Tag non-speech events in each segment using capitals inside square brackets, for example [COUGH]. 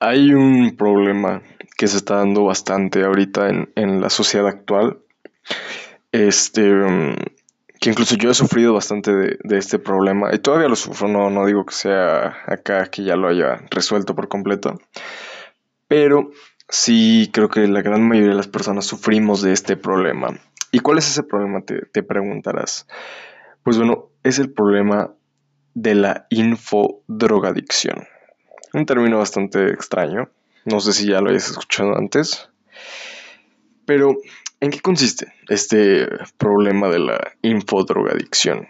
Hay un problema que se está dando bastante ahorita en, en la sociedad actual. Este, mm, que incluso yo he sufrido bastante de, de este problema y todavía lo sufro, no, no digo que sea acá que ya lo haya resuelto por completo, pero sí creo que la gran mayoría de las personas sufrimos de este problema. ¿Y cuál es ese problema? Te, te preguntarás. Pues bueno, es el problema de la infodrogadicción. Un término bastante extraño. No sé si ya lo hayas escuchado antes. Pero, ¿en qué consiste este problema de la infodrogadicción?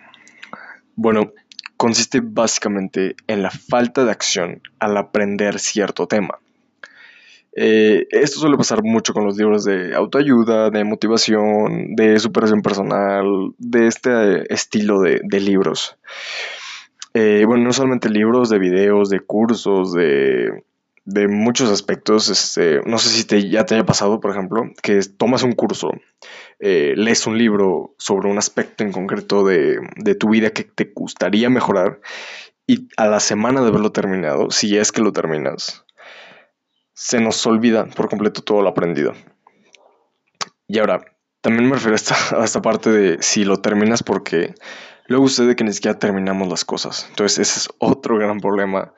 Bueno, consiste básicamente en la falta de acción al aprender cierto tema. Eh, esto suele pasar mucho con los libros de autoayuda, de motivación, de superación personal, de este estilo de, de libros. Eh, bueno, no solamente libros, de videos, de cursos, de, de muchos aspectos. Este, no sé si te, ya te haya pasado, por ejemplo, que tomas un curso, eh, lees un libro sobre un aspecto en concreto de, de tu vida que te gustaría mejorar y a la semana de haberlo terminado, si es que lo terminas, se nos olvida por completo todo lo aprendido. Y ahora, también me refiero a esta, a esta parte de si lo terminas porque luego sucede que ni siquiera terminamos las cosas. Entonces ese es otro gran problema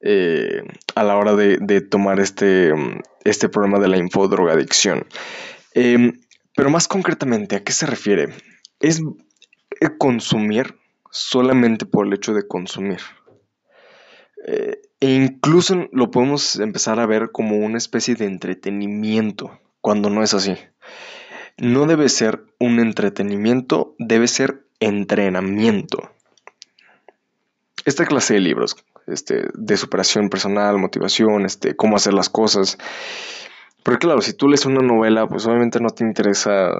eh, a la hora de, tomar este, este problema de la infodrogadicción. Eh, pero más concretamente, ¿a qué se refiere? Es consumir solamente por el hecho de consumir. Eh, e incluso lo podemos empezar a ver como una especie de entretenimiento, cuando no es así. No debe ser un entretenimiento, debe ser entrenamiento. Esta clase de libros, este, de superación personal, motivación, este, cómo hacer las cosas. Porque claro, si tú lees una novela, pues obviamente no te interesa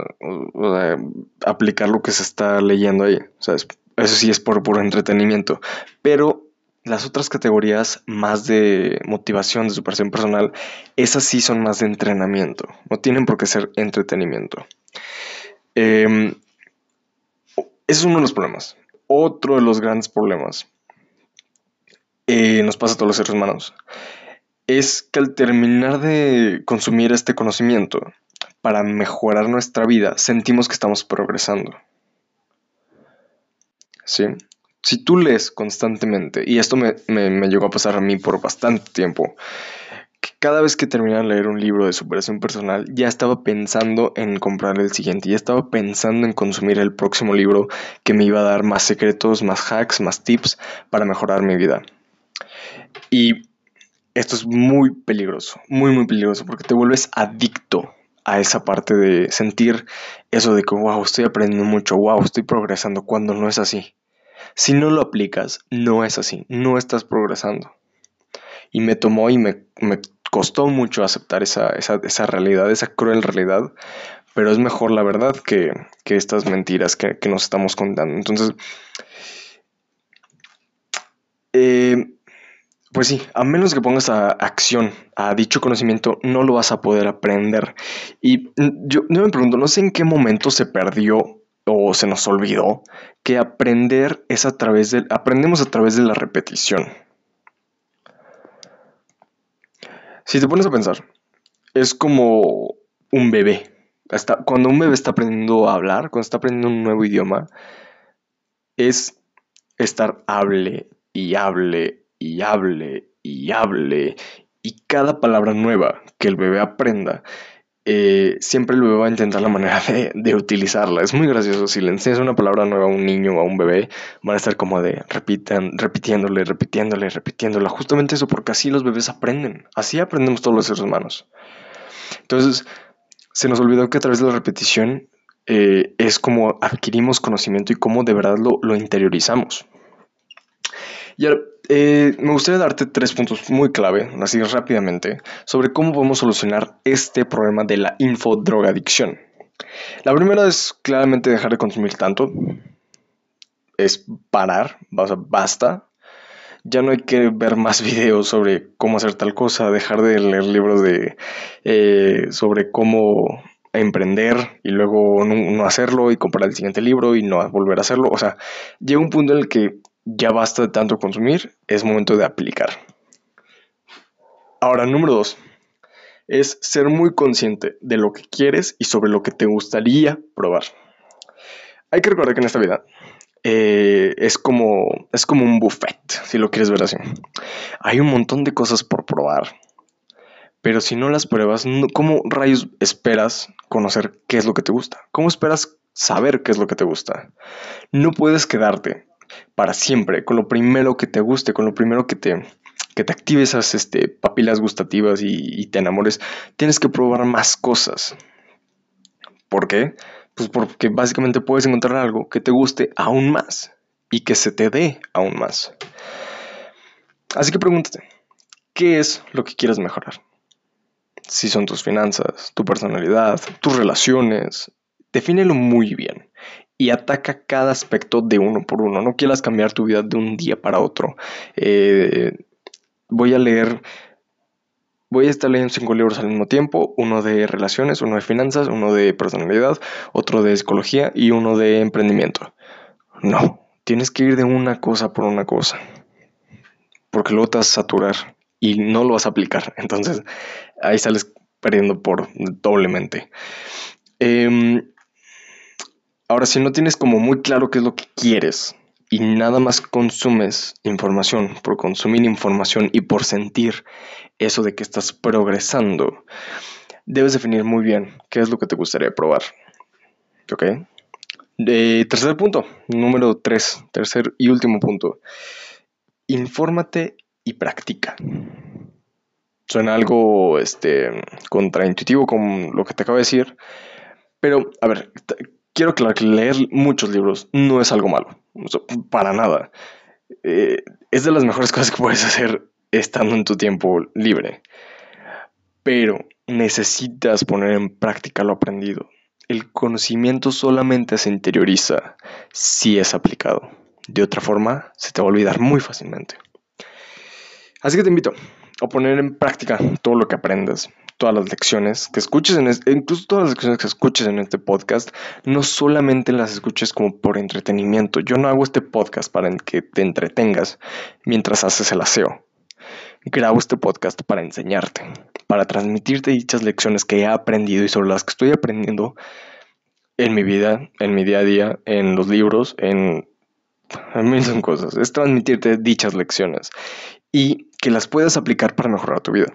aplicar lo que se está leyendo ahí. O sea, eso sí es por puro entretenimiento. Pero las otras categorías más de motivación, de superación personal, esas sí son más de entrenamiento. No tienen por qué ser entretenimiento. Eh, ese es uno de los problemas. Otro de los grandes problemas, eh, nos pasa a todos los seres humanos, es que al terminar de consumir este conocimiento para mejorar nuestra vida, sentimos que estamos progresando. ¿Sí? Si tú lees constantemente, y esto me, me, me llegó a pasar a mí por bastante tiempo, cada vez que terminaba de leer un libro de superación personal, ya estaba pensando en comprar el siguiente, ya estaba pensando en consumir el próximo libro que me iba a dar más secretos, más hacks, más tips para mejorar mi vida. Y esto es muy peligroso, muy, muy peligroso, porque te vuelves adicto a esa parte de sentir eso de que, wow, estoy aprendiendo mucho, wow, estoy progresando, cuando no es así. Si no lo aplicas, no es así, no estás progresando. Y me tomó y me, me costó mucho aceptar esa, esa, esa, realidad, esa cruel realidad, pero es mejor la verdad que, que estas mentiras que, que, nos estamos contando. Entonces, eh, pues sí, a menos que pongas a acción a dicho conocimiento, no lo vas a poder aprender. Y yo, yo me pregunto, no sé en qué momento se perdió o se nos olvidó que aprender es a través de, aprendemos a través de la repetición. Si te pones a pensar, es como un bebé. Hasta cuando un bebé está aprendiendo a hablar, cuando está aprendiendo un nuevo idioma, es estar hable y hable y hable y hable. Y cada palabra nueva que el bebé aprenda eh, siempre bebé va a intentar la manera de, de, utilizarla. Es muy gracioso. Si le enseñas una palabra nueva a un niño o a un bebé, van a estar como de repitan, repitiéndole, repitiéndole, repitiéndola. Justamente eso, porque así los bebés aprenden. Así aprendemos todos los seres humanos. Entonces, se nos olvidó que a través de la repetición eh, es como adquirimos conocimiento y cómo de verdad lo, lo interiorizamos. Y ahora, eh, me gustaría darte tres puntos muy clave, así rápidamente, sobre cómo podemos solucionar este problema de la infodrogadicción. La primera es claramente dejar de consumir tanto. Es parar, basta. Ya no hay que ver más [LAUGHS] videos sobre cómo hacer tal cosa, dejar de leer libros de, eh, sobre cómo emprender y luego no, no, hacerlo y comprar el siguiente libro y no volver a hacerlo. O sea, llega un punto en el que ya basta de tanto consumir, es momento de aplicar. Ahora, número dos, es ser muy consciente de lo que quieres y sobre lo que te gustaría probar. Hay que recordar que en esta vida eh, es, como, es como un buffet, si lo quieres ver así. Hay un montón de cosas por probar. Pero si no las pruebas, ¿cómo rayos esperas conocer qué es lo que te gusta? ¿Cómo esperas saber qué es lo que te gusta? No puedes quedarte para siempre con lo primero que te guste, con lo primero que te, que te active esas este, papilas gustativas y, te enamores. Tienes que probar más cosas. ¿Por qué? Pues porque básicamente puedes encontrar algo que te guste aún más y que se te dé aún más. Así que pregúntate, ¿qué es lo que quieres mejorar? si son tus finanzas, tu personalidad, tus relaciones. Defínelo muy bien y ataca cada aspecto de uno por uno. No quieras cambiar tu vida de un día para otro. Eh, voy a leer, voy a estar leyendo cinco libros al mismo tiempo, uno de relaciones, uno de finanzas, uno de personalidad, otro de psicología y uno de emprendimiento. No, tienes que ir de una cosa por una cosa, porque luego te vas a saturar y no lo vas a aplicar. Entonces ahí sales perdiendo por doblemente. Em, ahora, si no tienes como muy claro qué es lo que quieres y nada más consumes información por consumir información y por sentir eso de que estás progresando, debes definir muy bien qué es lo que te gustaría probar. ¿Ok? tercer punto, número tres, tercer y último punto. Infórmate y practica. Suena algo este, contraintuitivo con lo que te acabo de decir, pero a ver, quiero aclarar que leer muchos libros no es algo malo, para nada. Eh, es de las mejores [LAUGHS] cosas que puedes hacer estando en tu tiempo libre, pero necesitas poner en práctica lo aprendido. El conocimiento solamente se interioriza si es aplicado. De otra forma, se te va a olvidar muy fácilmente. Así que te invito a poner en práctica todo lo que aprendes, todas las lecciones que escuches, en este, incluso todas las lecciones que escuches en este podcast, no solamente las escuches como por entretenimiento. Yo no hago este podcast para que te entretengas mientras haces el aseo. Grabo este podcast para enseñarte, para transmitirte dichas lecciones que he aprendido y sobre las que estoy aprendiendo en mi vida, en mi día a día, en los libros, en a mí son cosas. Es transmitirte dichas lecciones y que las puedas aplicar para mejorar tu vida.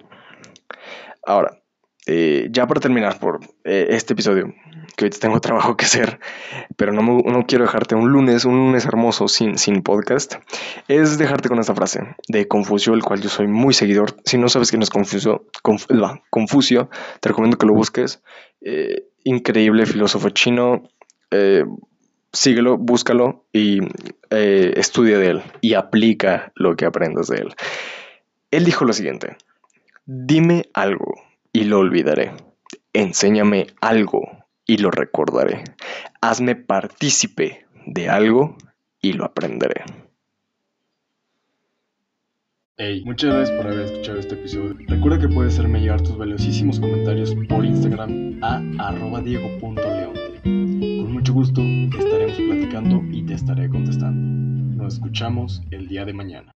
Ahora, eh, ya para terminar por eh, este episodio, que ahorita tengo [LAUGHS] trabajo que hacer, pero no, no, quiero dejarte un lunes, un lunes hermoso sin, sin podcast, es dejarte con esta frase de Confucio, el cual yo soy muy seguidor. Si no sabes quién es Confucio, Confucio te recomiendo que lo busques. Eh, increíble filósofo chino síguelo, búscalo y estudia de él y aplica lo que aprendas de él. Él dijo lo siguiente, dime algo y lo olvidaré. Enséñame algo y lo recordaré. Hazme partícipe de algo y lo aprenderé. Hey, muchas gracias por haber escuchado este episodio. Recuerda que puedes hacerme llegar tus valiosísimos comentarios por Instagram a arroba Con mucho gusto estaremos platicando y te estaré contestando. Nos escuchamos el día de mañana.